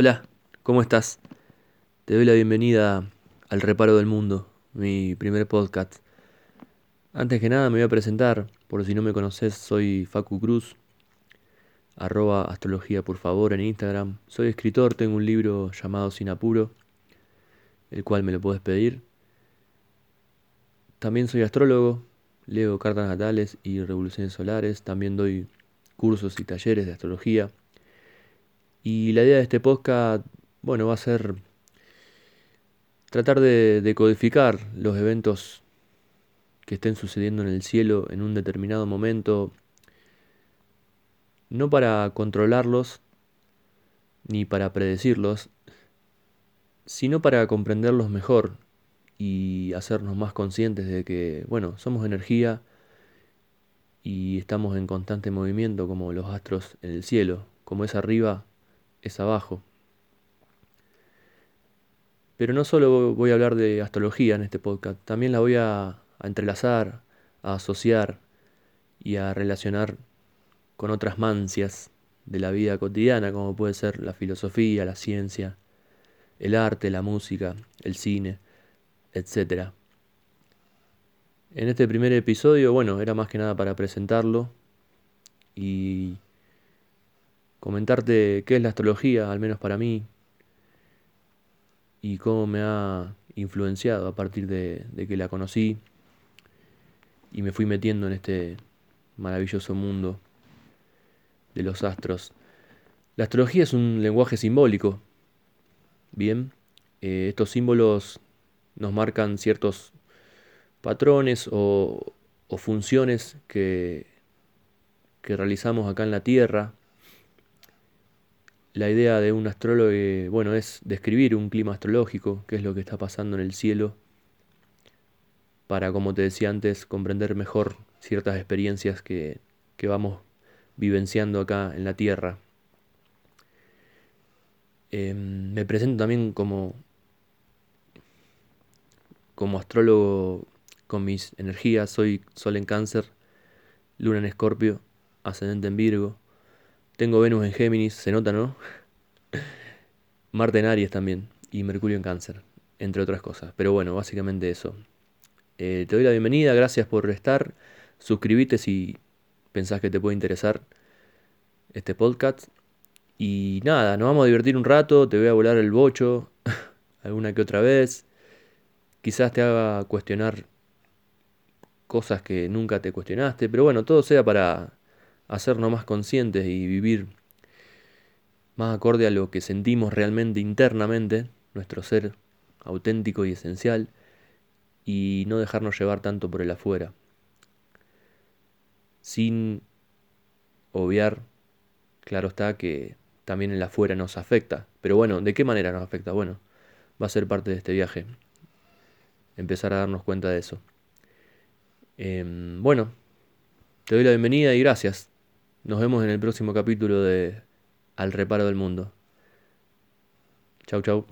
Hola, ¿cómo estás? Te doy la bienvenida al Reparo del Mundo, mi primer podcast. Antes que nada me voy a presentar, por si no me conoces, soy Facu Cruz, arroba astrología por favor en Instagram. Soy escritor, tengo un libro llamado Sin Apuro, el cual me lo puedes pedir. También soy astrólogo, leo cartas natales y revoluciones solares, también doy cursos y talleres de astrología. Y la idea de este podcast, bueno, va a ser tratar de, codificar los eventos que estén sucediendo en el cielo en un determinado momento, no para controlarlos ni para predecirlos, sino para comprenderlos mejor y hacernos más conscientes de que, bueno, somos energía y estamos en constante movimiento como los astros en el cielo, como es arriba, es abajo. Pero no solo voy a hablar de astrología en este podcast, también la voy a, entrelazar, a asociar y a relacionar con otras mancias de la vida cotidiana, como puede ser la filosofía, la ciencia, el arte, la música, el cine, etc. En este primer episodio, bueno, era más que nada para presentarlo y comentarte qué es la astrología, al menos para mí, y cómo me ha influenciado a partir de, que la conocí y me fui metiendo en este maravilloso mundo de los astros. La astrología es un lenguaje simbólico. Bien, eh, estos símbolos nos marcan ciertos patrones o, funciones que realizamos acá en la Tierra la idea de un astrólogo, bueno, es describir un clima astrológico, qué es lo que está pasando en el cielo, para, como te decía antes, comprender mejor ciertas experiencias que, vamos vivenciando acá en la Tierra. Em, me presento también como, como astrólogo con mis energías. Soy Sol en Cáncer, Luna en Escorpio, Ascendente en Virgo. Tengo Venus en Géminis, se nota, ¿no? Marte en Aries también. Y Mercurio en Cáncer, entre otras cosas. Pero bueno, básicamente eso. Eh, te doy la bienvenida, gracias por estar. Suscríbete si pensás que te puede interesar este podcast. Y nada, nos vamos a divertir un rato, te voy a volar el bocho alguna que otra vez. Quizás te haga cuestionar cosas que nunca te cuestionaste, pero bueno, todo sea para hacernos más conscientes y vivir más acorde a lo que sentimos realmente internamente, nuestro ser auténtico y esencial, y no dejarnos llevar tanto por el afuera, sin obviar, claro está, que también el afuera nos afecta, pero bueno, ¿de qué manera nos afecta? Bueno, va a ser parte de este viaje, empezar a darnos cuenta de eso. Em, bueno, te doy la bienvenida y gracias. Nos vemos en el próximo capítulo de Al reparo del mundo. Chau, chau.